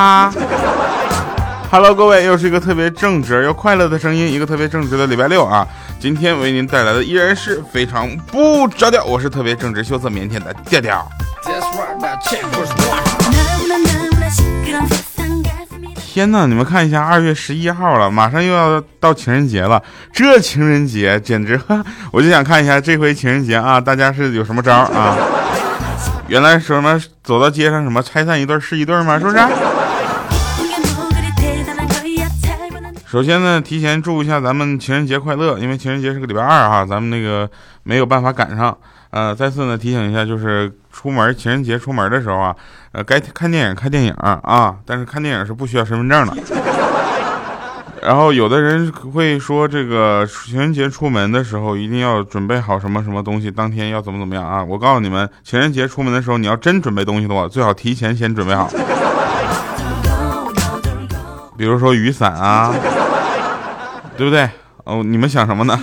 哈。Hello，各位，又是一个特别正直又快乐的声音，一个特别正直的礼拜六啊！今天为您带来的依然是非常不着调，我是特别正直、羞涩、腼腆的调调。天呐，你们看一下，二月十一号了，马上又要到情人节了。这情人节简直，我就想看一下这回情人节啊，大家是有什么招啊？原来什么走到街上什么拆散一对是一对吗？是不是？首先呢，提前祝一下咱们情人节快乐，因为情人节是个礼拜二哈，咱们那个没有办法赶上。呃，再次呢提醒一下，就是出门情人节出门的时候啊，呃，该看电影看电影啊，但是看电影是不需要身份证的。然后有的人会说，这个情人节出门的时候一定要准备好什么什么东西，当天要怎么怎么样啊？我告诉你们，情人节出门的时候，你要真准备东西的话，最好提前先准备好。比如说雨伞啊，对不对？哦，你们想什么呢？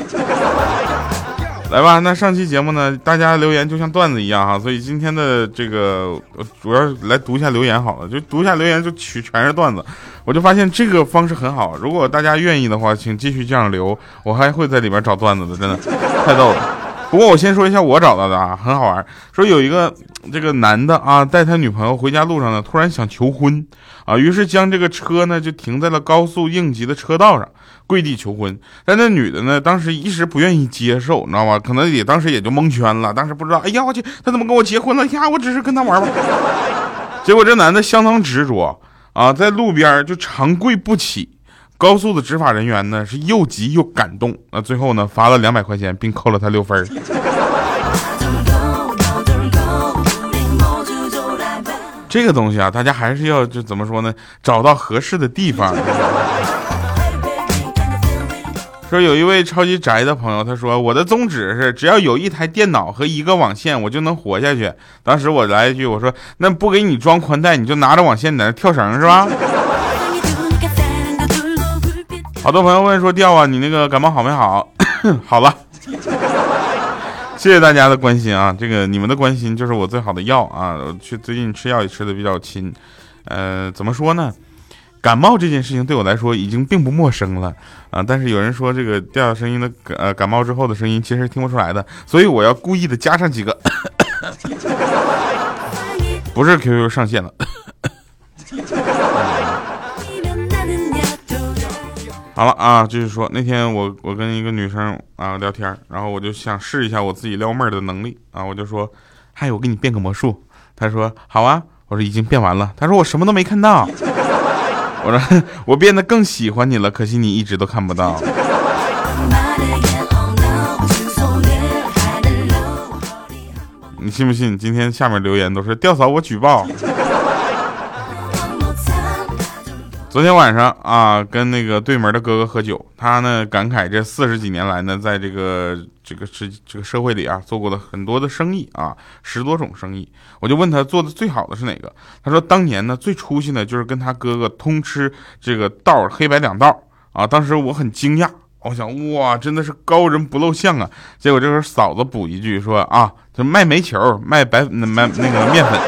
来吧，那上期节目呢，大家留言就像段子一样哈，所以今天的这个主要来读一下留言好了，就读一下留言就取全是段子，我就发现这个方式很好，如果大家愿意的话，请继续这样留，我还会在里边找段子的，真的太逗了。不过我先说一下我找到的啊，很好玩，说有一个这个男的啊，带他女朋友回家路上呢，突然想求婚啊，于是将这个车呢就停在了高速应急的车道上。跪地求婚，但那女的呢？当时一时不愿意接受，你知道吗？可能也当时也就蒙圈了，当时不知道。哎呀，我去，他怎么跟我结婚了？呀，我只是跟他玩玩。结果这男的相当执着啊，在路边就长跪不起。高速的执法人员呢是又急又感动，那最后呢罚了两百块钱，并扣了他六分。这个东西啊，大家还是要就怎么说呢？找到合适的地方。说有一位超级宅的朋友，他说我的宗旨是只要有一台电脑和一个网线，我就能活下去。当时我来一句，我说那不给你装宽带，你就拿着网线在那跳绳是吧？好多朋友问说掉啊，你那个感冒好没好？好了，谢谢大家的关心啊，这个你们的关心就是我最好的药啊。去最近吃药也吃的比较勤，呃，怎么说呢？感冒这件事情对我来说已经并不陌生了啊，但是有人说这个调声音的呃感冒之后的声音其实听不出来的，所以我要故意的加上几个，不是 QQ 上线了。好了啊，就是说那天我我跟一个女生啊聊天，然后我就想试一下我自己撩妹儿的能力啊，我就说，嗨，我给你变个魔术，她说好啊，我说已经变完了，她说我什么都没看到。我说我变得更喜欢你了，可惜你一直都看不到。你信不信？今天下面留言都是吊嫂，我举报。昨天晚上啊，跟那个对门的哥哥喝酒，他呢感慨这四十几年来呢，在这个这个是这个社会里啊，做过的很多的生意啊，十多种生意。我就问他做的最好的是哪个？他说当年呢最出息的就是跟他哥哥通吃这个道黑白两道啊。当时我很惊讶，我想哇，真的是高人不露相啊。结果这时候嫂子补一句说啊，就卖煤球，卖白卖那个面粉，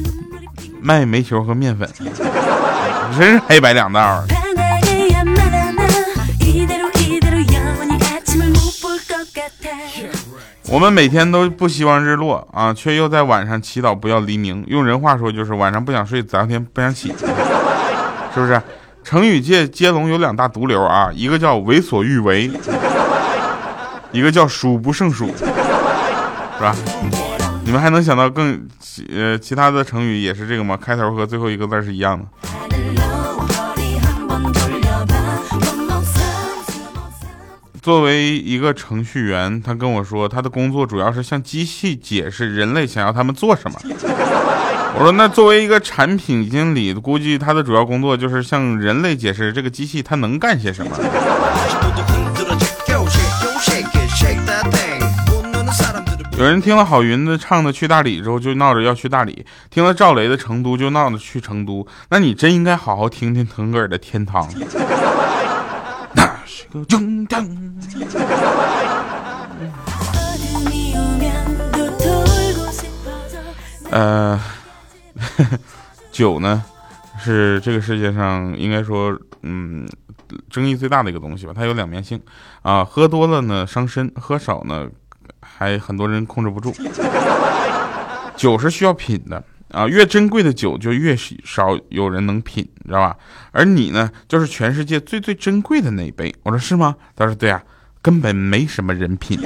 卖煤球和面粉。真是黑白两道。我们每天都不希望日落啊，却又在晚上祈祷不要黎明。用人话说就是晚上不想睡，早上天不想起，是不是？成语界接龙有两大毒瘤啊，一个叫为所欲为，一个叫数不胜数，是吧？你们还能想到更呃其他的成语也是这个吗？开头和最后一个字是一样的。作为一个程序员，他跟我说，他的工作主要是向机器解释人类想要他们做什么。我说，那作为一个产品经理，估计他的主要工作就是向人类解释这个机器它能干些什么。有人听了郝云的唱的去大理之后，就闹着要去大理；听了赵雷的成都，就闹着去成都。那你真应该好好听听腾格尔的天堂。呃，酒 呢，是这个世界上应该说，嗯，争议最大的一个东西吧。它有两面性啊，喝多了呢伤身，喝少呢还很多人控制不住。酒是需要品的啊，越珍贵的酒就越少有人能品，知道吧？而你呢，就是全世界最最珍贵的那一杯。我说是吗？他说对啊，根本没什么人品。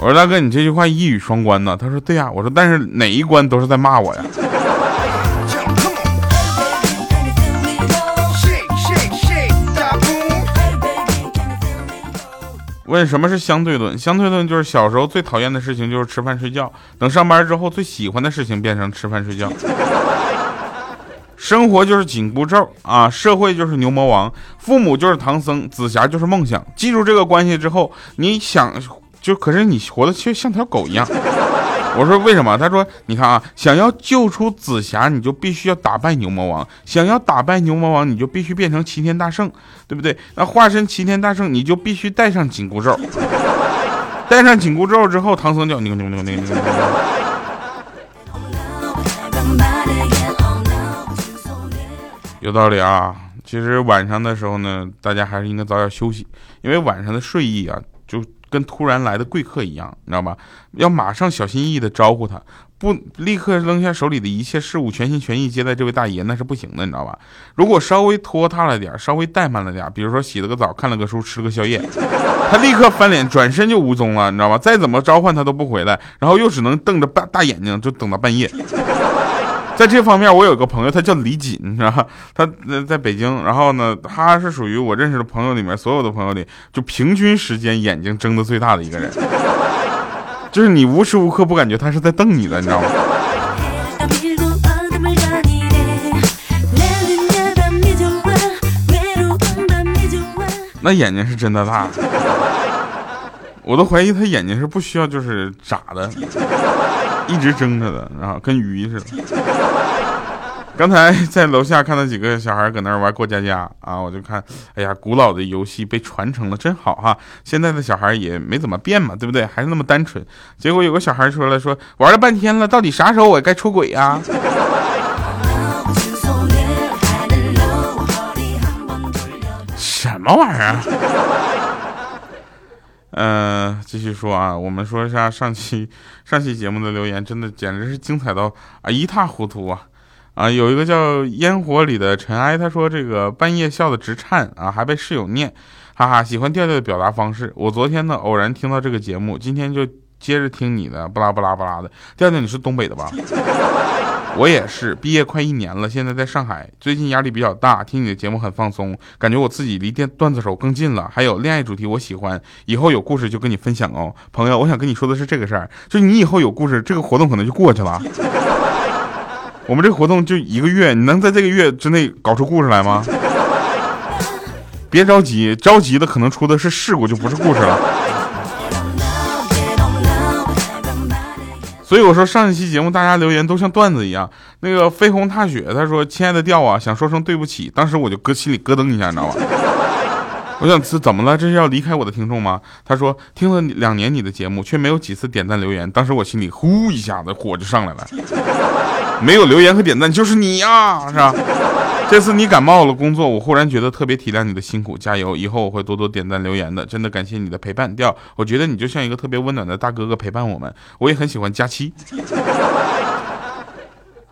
我说大哥，你这句话一语双关呢。他说对啊。我说但是哪一关都是在骂我呀。问什么是相对论？相对论就是小时候最讨厌的事情就是吃饭睡觉，等上班之后最喜欢的事情变成吃饭睡觉。生活就是紧箍咒啊，社会就是牛魔王，父母就是唐僧，紫霞就是梦想。记住这个关系之后，你想就可是你活的却像条狗一样。我说为什么？他说你看啊，想要救出紫霞，你就必须要打败牛魔王；想要打败牛魔王，你就必须变成齐天大圣，对不对？那化身齐天大圣，你就必须带上紧箍咒。带上紧箍咒之后，唐僧叫你你你你你。有道理啊。其实晚上的时候呢，大家还是应该早点休息，因为晚上的睡意啊，就。跟突然来的贵客一样，你知道吧？要马上小心翼翼的招呼他，不立刻扔下手里的一切事物，全心全意接待这位大爷，那是不行的，你知道吧？如果稍微拖沓了点，稍微怠慢了点，比如说洗了个澡，看了个书，吃了个宵夜，他立刻翻脸，转身就无踪了，你知道吧？再怎么召唤他都不回来，然后又只能瞪着大大眼睛，就等到半夜。在这方面，我有个朋友，他叫李锦，你知道吧？他在北京，然后呢，他是属于我认识的朋友里面所有的朋友里，就平均时间眼睛睁的最大的一个人，就是你无时无刻不感觉他是在瞪你的，你知道吗？那眼睛是真的大，我都怀疑他眼睛是不需要就是眨的。一直睁着的，然后跟鱼似的。刚才在楼下看到几个小孩搁那玩过家家啊，我就看，哎呀，古老的游戏被传承了，真好哈。现在的小孩也没怎么变嘛，对不对？还是那么单纯。结果有个小孩出来说，玩了半天了，到底啥时候我该出轨呀？什么玩意儿？呃，继续说啊，我们说一下上期 上期节目的留言，真的简直是精彩到啊一塌糊涂啊！啊，有一个叫烟火里的尘埃，他说这个半夜笑的直颤啊，还被室友念，哈哈，喜欢调调的表达方式。我昨天呢偶然听到这个节目，今天就接着听你的，不拉不拉不拉的。调调，你是东北的吧？我也是，毕业快一年了，现在在上海，最近压力比较大，听你的节目很放松，感觉我自己离电段子手更近了。还有恋爱主题我喜欢，以后有故事就跟你分享哦，朋友。我想跟你说的是这个事儿，就你以后有故事，这个活动可能就过去了。我们这活动就一个月，你能在这个月之内搞出故事来吗？别着急，着急的可能出的是事故，就不是故事了。所以我说上一期节目大家留言都像段子一样。那个飞鸿踏雪他说：“亲爱的调啊，想说声对不起。”当时我就搁心里咯噔一下，你知道吧？我想是怎么了？这是要离开我的听众吗？他说听了两年你的节目，却没有几次点赞留言。当时我心里呼一下子火就上来了。没有留言和点赞就是你呀，是吧？这次你感冒了，工作，我忽然觉得特别体谅你的辛苦，加油！以后我会多多点赞留言的，真的感谢你的陪伴。调，我觉得你就像一个特别温暖的大哥哥陪伴我们，我也很喜欢佳期。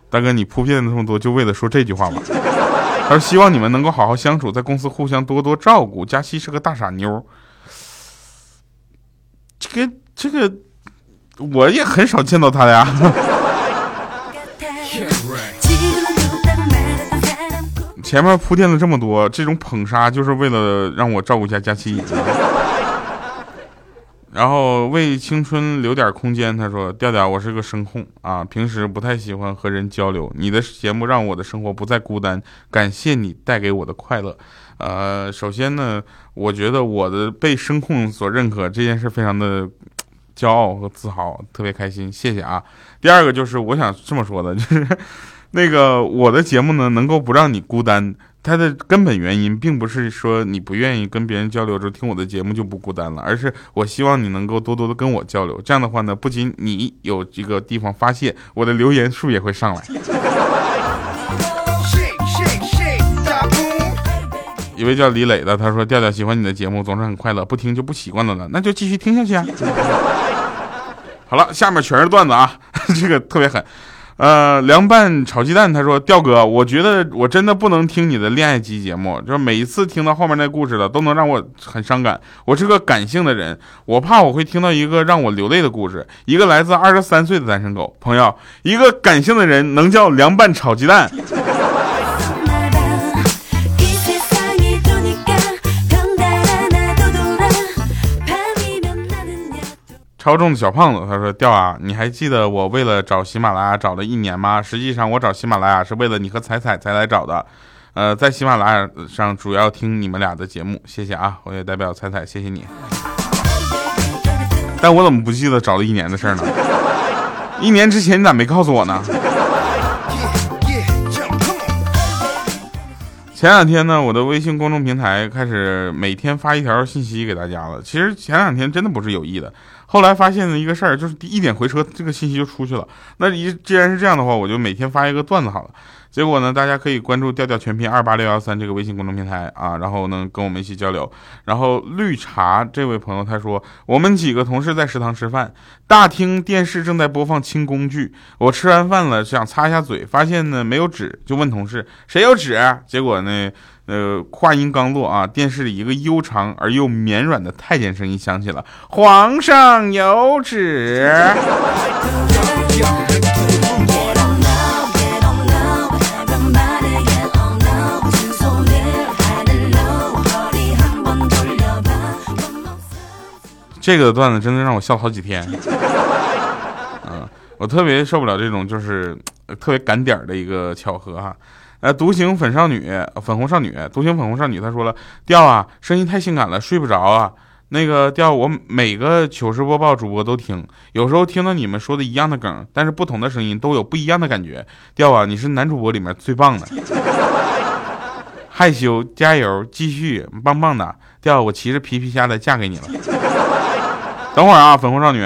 大哥，你铺垫那么多，就为了说这句话吗？他说希望你们能够好好相处，在公司互相多多照顾。佳期是个大傻妞，这个这个我也很少见到他呀。前面铺垫了这么多，这种捧杀就是为了让我照顾一下佳期，然后为青春留点空间。他说：“调调，我是个声控啊，平时不太喜欢和人交流。你的节目让我的生活不再孤单，感谢你带给我的快乐。呃，首先呢，我觉得我的被声控所认可这件事非常的骄傲和自豪，特别开心，谢谢啊。第二个就是我想这么说的，就是。”那个我的节目呢，能够不让你孤单，它的根本原因并不是说你不愿意跟别人交流，就听我的节目就不孤单了，而是我希望你能够多多的跟我交流。这样的话呢，不仅你有一个地方发泄，我的留言数也会上来。一位叫李磊的，他说：“调调喜欢你的节目，总是很快乐，不听就不习惯了呢，那就继续听下去啊。”好了，下面全是段子啊，这个特别狠。呃，凉拌炒鸡蛋，他说：“调哥，我觉得我真的不能听你的恋爱级节目，就是每一次听到后面那故事了，都能让我很伤感。我是个感性的人，我怕我会听到一个让我流泪的故事。一个来自二十三岁的单身狗朋友，一个感性的人能叫凉拌炒鸡蛋？”超重的小胖子，他说：“调啊，你还记得我为了找喜马拉雅找了一年吗？实际上我找喜马拉雅是为了你和彩彩才来找的。呃，在喜马拉雅上主要听你们俩的节目，谢谢啊！我也代表彩彩谢谢你。但我怎么不记得找了一年的事呢？一年之前你咋没告诉我呢？”前两天呢，我的微信公众平台开始每天发一条信息给大家了。其实前两天真的不是有意的。后来发现了一个事儿，就是一点回车，这个信息就出去了。那一既然是这样的话，我就每天发一个段子好了。结果呢，大家可以关注调调全拼二八六幺三这个微信公众平台啊，然后能跟我们一起交流。然后绿茶这位朋友他说，我们几个同事在食堂吃饭，大厅电视正在播放轻宫剧。我吃完饭了，想擦一下嘴，发现呢没有纸，就问同事谁有纸。结果呢，呃，话音刚落啊，电视里一个悠长而又绵软的太监声音响起了：“皇上有旨。”这个段子真的让我笑好几天，嗯，我特别受不了这种就是特别赶点儿的一个巧合哈。呃，独行粉少女，粉红少女，独行粉红少女，她说了，调啊，声音太性感了，睡不着啊。那个调，我每个糗事播报主播都听，有时候听到你们说的一样的梗，但是不同的声音都有不一样的感觉。调啊，你是男主播里面最棒的，害羞，加油，继续，棒棒的。调，我骑着皮皮虾的嫁给你了。等会儿啊，粉红少女，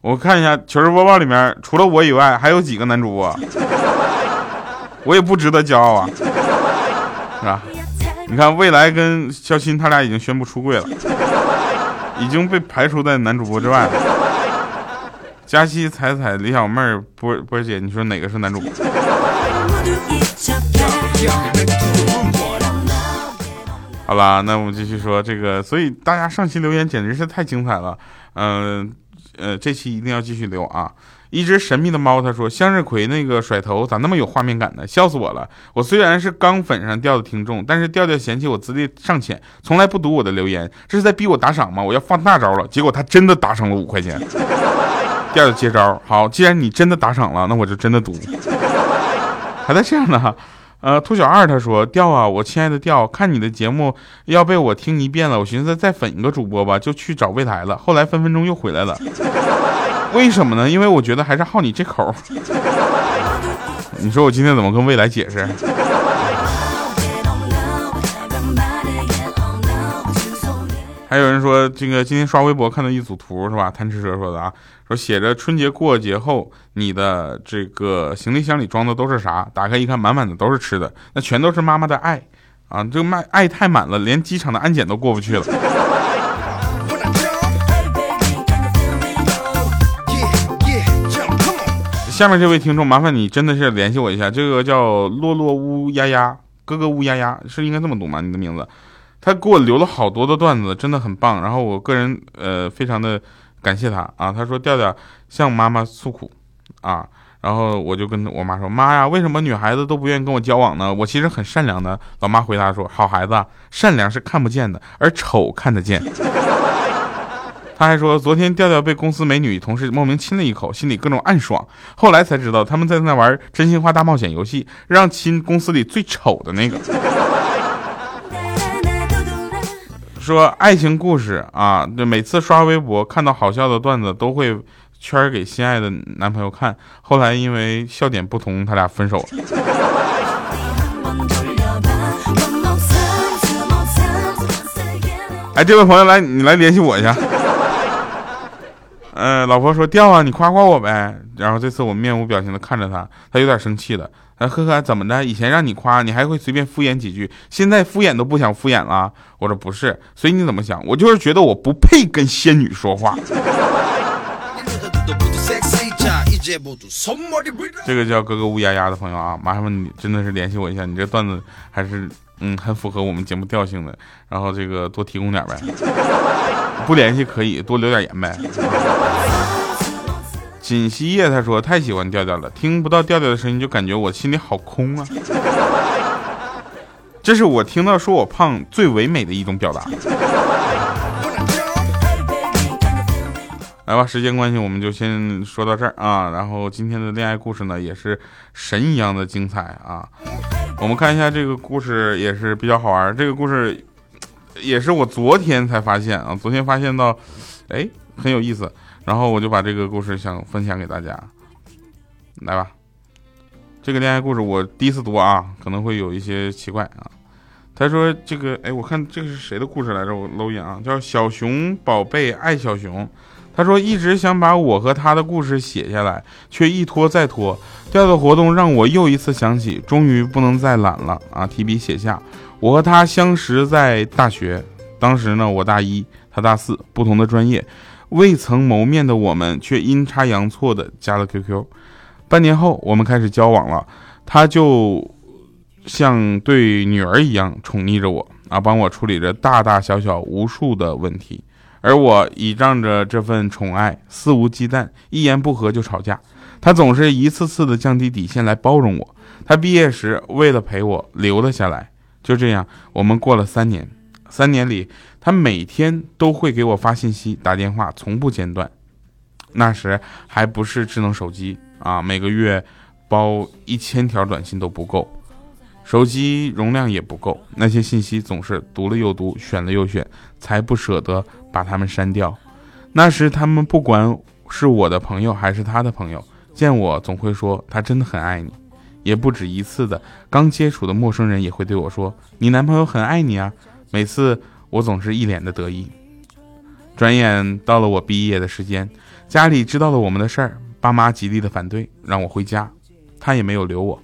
我看一下糗事播报里面除了我以外还有几个男主播，我也不值得骄傲啊，是吧？你看未来跟肖鑫他俩已经宣布出柜了，已经被排除在男主播之外了。佳期、彩彩、李小妹、波波姐，你说哪个是男主播？好啦，那我们继续说这个，所以大家上期留言简直是太精彩了。嗯，呃，这期一定要继续留啊！一只神秘的猫，他说向日葵那个甩头咋那么有画面感呢？笑死我了！我虽然是刚粉上调的听众，但是调调嫌弃我资历尚浅，从来不读我的留言，这是在逼我打赏吗？我要放大招了！结果他真的打赏了五块钱。调调接招，好，既然你真的打赏了，那我就真的读。还在这样呢。呃，兔小二他说：“调啊，我亲爱的调，看你的节目要被我听一遍了，我寻思再粉一个主播吧，就去找未来了。后来分分钟又回来了，为什么呢？因为我觉得还是好你这口。你说我今天怎么跟未来解释？”还有人说，这个今天刷微博看到一组图是吧？贪吃蛇说的啊，说写着春节过节后，你的这个行李箱里装的都是啥？打开一看，满满的都是吃的，那全都是妈妈的爱啊！这个卖爱太满了，连机场的安检都过不去了。下面这位听众，麻烦你真的是联系我一下，这个叫洛洛乌丫丫，哥哥乌丫丫是应该这么读吗？你的名字？他给我留了好多的段子，真的很棒。然后我个人呃非常的感谢他啊。他说调调向妈妈诉苦啊，然后我就跟我妈说妈呀，为什么女孩子都不愿意跟我交往呢？我其实很善良的。老妈回答说好孩子，善良是看不见的，而丑看得见。他还说昨天调调被公司美女同事莫名亲了一口，心里各种暗爽，后来才知道他们在那玩真心话大冒险游戏，让亲公司里最丑的那个。说爱情故事啊，就每次刷微博看到好笑的段子都会圈给心爱的男朋友看，后来因为笑点不同，他俩分手了。哎，这位朋友来，你来联系我一下。呃，老婆说掉啊，你夸夸我呗。然后这次我面无表情的看着他，他有点生气了。哎，呵呵，怎么的？以前让你夸你还会随便敷衍几句，现在敷衍都不想敷衍了。我说不是，所以你怎么想？我就是觉得我不配跟仙女说话。这个叫哥哥乌鸦鸦的朋友啊，麻烦你真的是联系我一下，你这段子还是嗯很符合我们节目调性的，然后这个多提供点呗。不联系可以多留点言呗。锦溪夜他说太喜欢调调了，听不到调调的声音就感觉我心里好空啊。这是我听到说我胖最唯美的一种表达。来吧，时间关系我们就先说到这儿啊。然后今天的恋爱故事呢也是神一样的精彩啊。我们看一下这个故事也是比较好玩，这个故事也是我昨天才发现啊，昨天发现到，哎很有意思。然后我就把这个故事想分享给大家，来吧。这个恋爱故事我第一次读啊，可能会有一些奇怪啊。他说这个，哎，我看这个是谁的故事来着？我搂一眼啊，叫小熊宝贝爱小熊。他说一直想把我和他的故事写下来，却一拖再拖。调调活动让我又一次想起，终于不能再懒了啊！提笔写下，我和他相识在大学，当时呢我大一，他大四，不同的专业。未曾谋面的我们，却阴差阳错的加了 QQ。半年后，我们开始交往了。他就像对女儿一样宠溺着我啊，帮我处理着大大小小无数的问题。而我倚仗着这份宠爱，肆无忌惮，一言不合就吵架。他总是一次次的降低底线来包容我。他毕业时为了陪我留了下来。就这样，我们过了三年。三年里。他每天都会给我发信息、打电话，从不间断。那时还不是智能手机啊，每个月包一千条短信都不够，手机容量也不够。那些信息总是读了又读，选了又选，才不舍得把它们删掉。那时他们不管是我的朋友还是他的朋友，见我总会说他真的很爱你，也不止一次的。刚接触的陌生人也会对我说：“你男朋友很爱你啊。”每次。我总是一脸的得意。转眼到了我毕业的时间，家里知道了我们的事儿，爸妈极力的反对，让我回家，他也没有留我。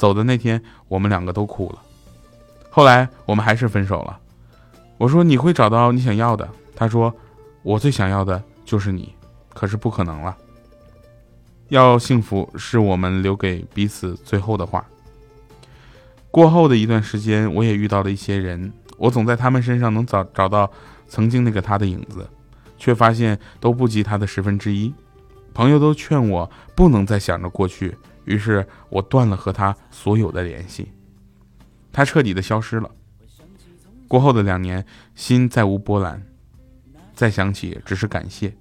走的那天，我们两个都哭了。后来我们还是分手了。我说你会找到你想要的，他说我最想要的就是你，可是不可能了。要幸福是我们留给彼此最后的话。过后的一段时间，我也遇到了一些人。我总在他们身上能找找到曾经那个他的影子，却发现都不及他的十分之一。朋友都劝我不能再想着过去，于是我断了和他所有的联系。他彻底的消失了。过后的两年，心再无波澜，再想起只是感谢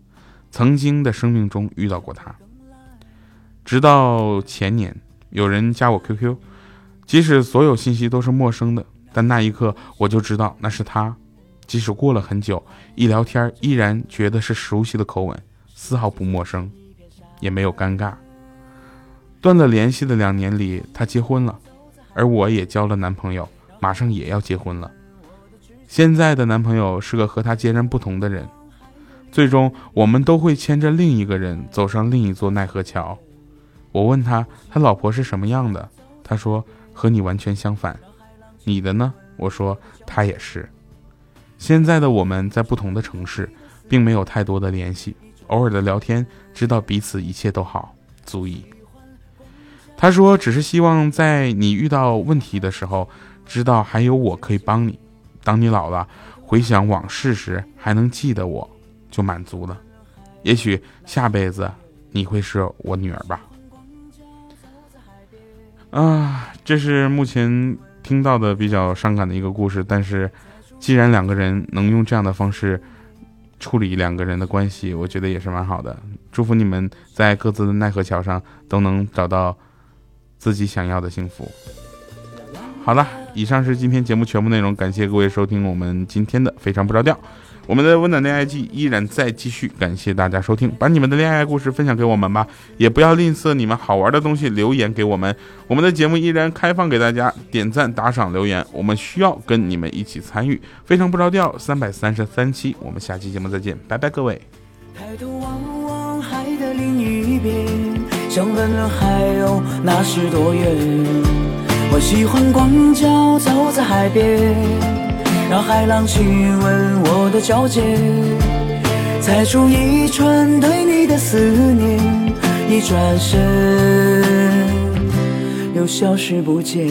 曾经的生命中遇到过他。直到前年，有人加我 QQ，即使所有信息都是陌生的。但那一刻，我就知道那是他。即使过了很久，一聊天依然觉得是熟悉的口吻，丝毫不陌生，也没有尴尬。断了联系的两年里，他结婚了，而我也交了男朋友，马上也要结婚了。现在的男朋友是个和他截然不同的人。最终，我们都会牵着另一个人走上另一座奈何桥。我问他，他老婆是什么样的？他说，和你完全相反。你的呢？我说他也是。现在的我们在不同的城市，并没有太多的联系，偶尔的聊天，知道彼此一切都好，足矣。他说，只是希望在你遇到问题的时候，知道还有我可以帮你。当你老了，回想往事时，还能记得我，就满足了。也许下辈子你会是我女儿吧。啊，这是目前。听到的比较伤感的一个故事，但是既然两个人能用这样的方式处理两个人的关系，我觉得也是蛮好的。祝福你们在各自的奈何桥上都能找到自己想要的幸福。好了，以上是今天节目全部内容，感谢各位收听我们今天的非常不着调。我们的温暖恋爱季依然在继续，感谢大家收听，把你们的恋爱故事分享给我们吧，也不要吝啬你们好玩的东西留言给我们。我们的节目依然开放给大家点赞、打赏、留言，我们需要跟你们一起参与。非常不着调，三百三十三期，我们下期节目再见，拜拜，各位。抬头望望海的另一边，想问问海鸥那是多远？我喜欢光脚走在海边，让海浪亲吻我的脚尖，踩出一串对你的思念，一转身又消失不见。